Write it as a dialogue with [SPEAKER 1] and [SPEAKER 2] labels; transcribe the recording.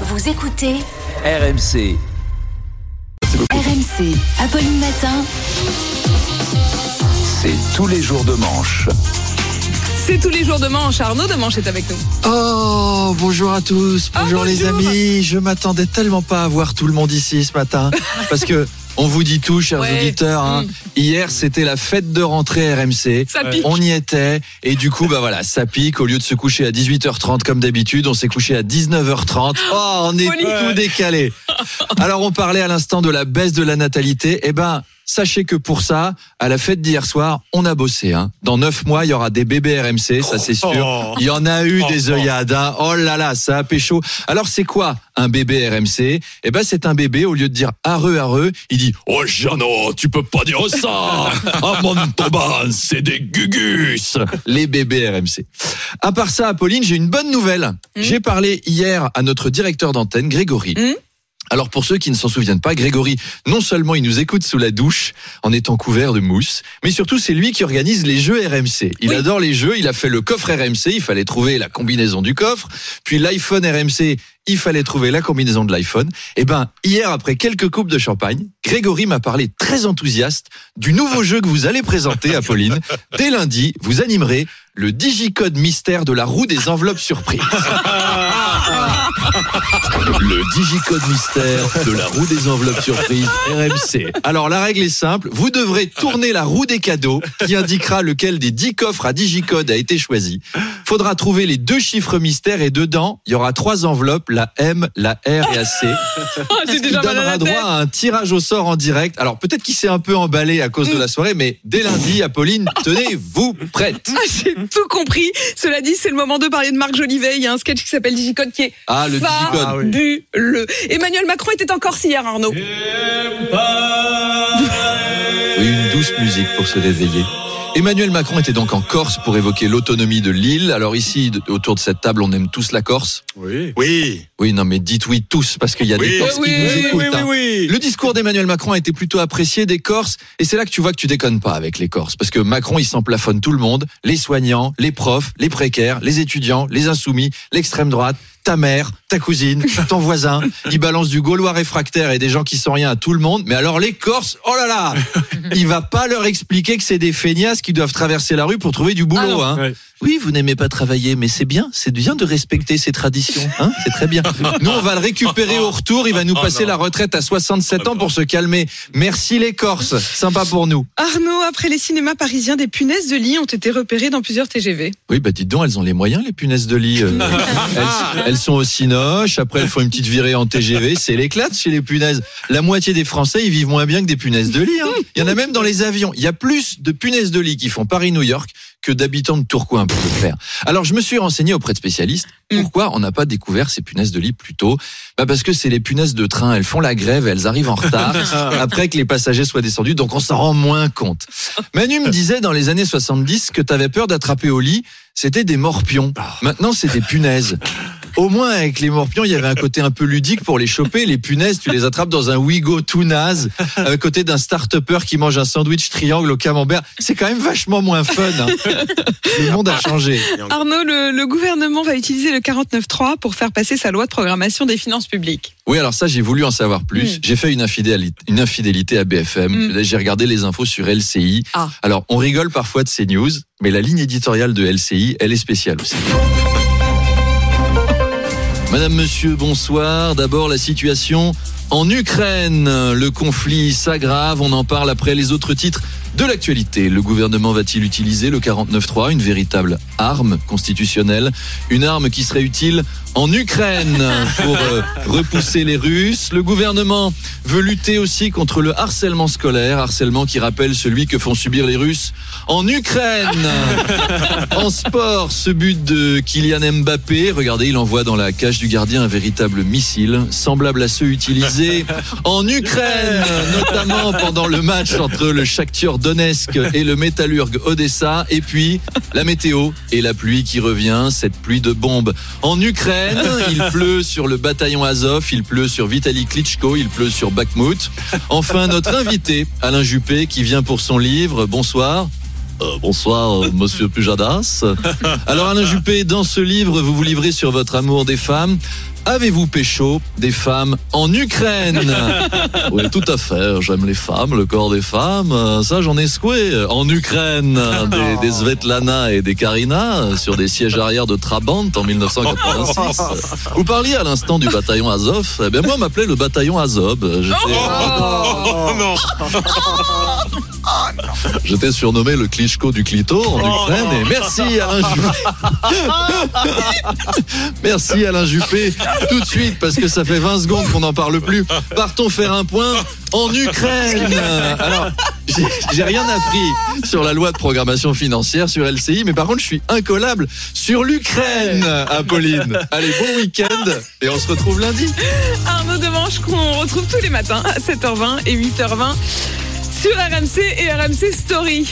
[SPEAKER 1] Vous écoutez
[SPEAKER 2] RMC.
[SPEAKER 1] RMC, Apolline Matin.
[SPEAKER 2] C'est tous les jours de manche.
[SPEAKER 3] C'est tous les jours de manche. Arnaud de manche est avec nous.
[SPEAKER 4] Oh, bonjour à tous,
[SPEAKER 3] Ah,
[SPEAKER 4] bonjour les
[SPEAKER 3] bonjour.
[SPEAKER 4] amis. Je m'attendais tellement pas à voir tout le monde ici ce matin. Parce que on vous dit tout, chers
[SPEAKER 3] Ouais.
[SPEAKER 4] auditeurs. hein.
[SPEAKER 3] Mm.
[SPEAKER 4] Hier, c'était la fête de rentrée RMC.
[SPEAKER 3] Ça pique.
[SPEAKER 4] On y était. Et du coup, bah voilà, ça pique. Au lieu de se coucher à 18h30 comme d'habitude, on s'est couché à 19h30. Oh, on est
[SPEAKER 3] Folie.
[SPEAKER 4] tout décalé. Alors, on parlait à l'instant de la baisse de la natalité. Eh ben, sachez que pour ça, à la fête d'hier soir, on a bossé. Hein. Dans neuf mois, il y aura des bébés RMC, ça c'est sûr. Il y en a eu des œillades. hein. Oh là là, ça a pécho. Alors, c'est quoi un bébé RMC Eh ben, c'est un bébé, au lieu de dire areux, areux, il dit
[SPEAKER 5] Oh Jeannot, tu peux pas dire ça À Montauban, c'est des gugus
[SPEAKER 4] les bébés RMC. À part ça, Apolline, j'ai une bonne nouvelle. J'ai parlé hier à notre directeur d'antenne, Grégory.
[SPEAKER 3] Mm.
[SPEAKER 4] Alors pour ceux qui ne s'en souviennent pas, Grégory, non seulement il nous écoute sous la douche en étant couvert de mousse, mais surtout c'est lui qui organise les jeux RMC. Il
[SPEAKER 3] Oui.
[SPEAKER 4] adore les jeux, il a fait le coffre RMC, il fallait trouver la combinaison du coffre, puis l'iPhone RMC, il fallait trouver la combinaison de l'iPhone. Et ben hier après quelques coupes de champagne, Grégory m'a parlé très enthousiaste du nouveau jeu que vous allez présenter Apolline. Dès lundi, vous animerez le digicode mystère de la roue des enveloppes surprises. Le digicode mystère de la roue des enveloppes surprises RMC. Alors la règle est simple, vous devrez tourner la roue des cadeaux qui indiquera lequel des 10 coffres à digicode a été choisi. Faudra trouver les deux chiffres mystères et dedans, il y aura trois enveloppes, la M, la R et la C.
[SPEAKER 3] Ah,
[SPEAKER 4] Ce qui donnera droit à un tirage au sort en direct. Alors peut-être qu'il s'est un peu emballé à cause de la soirée, mais dès lundi, Apolline, tenez-vous prête.
[SPEAKER 3] Ah, J'ai tout compris. Cela dit, c'est le moment de parler de Marc Jolivet. Il y a un sketch qui s'appelle Digicode qui est
[SPEAKER 4] Ah, le digicode.
[SPEAKER 3] fabuleux. Emmanuel Macron était en Corse hier, Arnaud.
[SPEAKER 4] Douce musique pour se réveiller. Emmanuel Macron était donc en Corse pour évoquer l'autonomie de l'île. Alors ici, autour de cette table, on aime tous la Corse.
[SPEAKER 5] Oui.
[SPEAKER 4] Oui, non, mais dites oui tous, parce qu'il y a des
[SPEAKER 5] Oui,
[SPEAKER 4] Corses
[SPEAKER 3] oui,
[SPEAKER 4] qui nous
[SPEAKER 3] oui,
[SPEAKER 4] écoutent.
[SPEAKER 5] oui, oui,
[SPEAKER 4] hein.
[SPEAKER 5] oui.
[SPEAKER 4] Le discours d'Emmanuel Macron a été plutôt apprécié des Corses, et c'est là que tu vois que tu déconnes pas avec les Corses, parce que Macron, il s'en plafonne tout le monde, les soignants, les profs, les précaires, les étudiants, les insoumis, l'extrême droite, ta mère, ta cousine, ton voisin. Il balance du gaulois réfractaire et des gens qui sont rien à tout le monde. Mais alors les Corses, oh là là, il va pas leur expliquer que c'est des feignasses qui doivent traverser la rue pour trouver du boulot.
[SPEAKER 3] Ah
[SPEAKER 4] hein.
[SPEAKER 5] Ouais.
[SPEAKER 4] Oui, vous n'aimez pas travailler, mais c'est bien, c'est bien de respecter ces traditions, hein c'est très bien. Nous, on va le récupérer au retour, il va nous passer la retraite à 67 ans pour se calmer. Merci les Corses, sympa pour nous.
[SPEAKER 3] Arnaud, après les cinémas parisiens, des punaises de lit ont été repérées dans plusieurs TGV.
[SPEAKER 4] Oui, bah dites donc, elles ont les moyens, les punaises de lit. euh. elles, elles sont au cinoche, après elles font une petite virée en TGV, c'est l'éclate chez les punaises. La moitié des Français, ils vivent moins bien que des punaises de lit. hein. Il y en a même dans les avions. Il y a plus de punaises de lit qui font Paris-New York que d'habitants de Tourcoing, pour le faire. Alors, je me suis renseigné auprès de spécialistes. Pourquoi on n'a pas découvert ces punaises de lit plus tôt? Bah Parce que c'est les punaises de train. Elles font la grève, elles arrivent en retard après que les passagers soient descendus, donc on s'en rend moins compte. Manu me disait dans les années 70 que tu avais peur d'attraper au lit, c'était des morpions. Maintenant, c'est des punaises. Au moins, avec les morpions, il y avait un côté un peu ludique pour les choper. Les punaises, tu les attrapes dans un Wigo tout naze, à côté d'un start-upper qui mange un sandwich triangle au camembert. C'est quand même vachement moins fun. hein. Le monde a changé.
[SPEAKER 3] Arnaud, le, le gouvernement va utiliser le 49.3 pour faire passer sa loi de programmation des finances publiques.
[SPEAKER 4] Oui, alors ça, j'ai voulu en savoir plus.
[SPEAKER 3] Mm.
[SPEAKER 4] J'ai fait une infidélité, une infidélité à BFM.
[SPEAKER 3] Mm.
[SPEAKER 4] J'ai regardé les infos sur LCI.
[SPEAKER 3] Ah.
[SPEAKER 4] Alors, on rigole parfois de ces news, mais la ligne éditoriale de LCI, elle est spéciale aussi. Madame, monsieur, bonsoir. D'abord, la situation en Ukraine. Le conflit s'aggrave. On en parle après les autres titres de l'actualité. Le gouvernement va-t-il utiliser le 49.3, une véritable arme constitutionnelle, une arme qui serait utile en Ukraine pour euh, repousser les Russes? Le gouvernement veut lutter aussi contre le harcèlement scolaire, harcèlement qui rappelle celui que font subir les Russes en Ukraine. En sport, ce but de Kylian Mbappé, regardez, il envoie dans la cage du gardien un véritable missile, semblable à ceux utilisés en Ukraine, notamment pendant le match entre le Shakhtar Donetsk et le Métallurgue Odessa. Et puis, la météo et la pluie qui revient, cette pluie de bombes. En Ukraine, il pleut sur le bataillon Azov, il pleut sur Vitaly Klitschko, il pleut sur Bakhmut. Enfin, notre invité, Alain Juppé, qui vient pour son livre. Bonsoir. Euh, bonsoir, euh, monsieur Pujadas. Alors, Alain Juppé, dans ce livre, vous vous livrez sur votre amour des femmes. Avez-vous pécho des femmes en Ukraine Oui, tout à fait. J'aime les femmes, le corps des femmes. Euh, Ça, j'en ai secoué. En Ukraine, des, des Svetlana et des Karina euh, sur des sièges arrière de Trabant en 1986. Vous parliez à l'instant du bataillon Azov. Eh bien, moi, on m'appelait le bataillon Azov. J'étais- J'étais surnommé le Klitschko du Clito en Ukraine. Et merci Alain Juppé. merci Alain Juppé. Tout de suite, parce que ça fait 20 secondes qu'on n'en parle plus. Partons faire un point en Ukraine. Alors, j'ai- rien appris sur la loi de programmation financière sur LCI, mais par contre, je suis incollable sur l'Ukraine, Apolline. Allez, bon week-end et on se retrouve lundi.
[SPEAKER 3] Arnaud Demanche qu'on retrouve tous les matins à 7h20 et 8h20 sur RMC et RMC Story.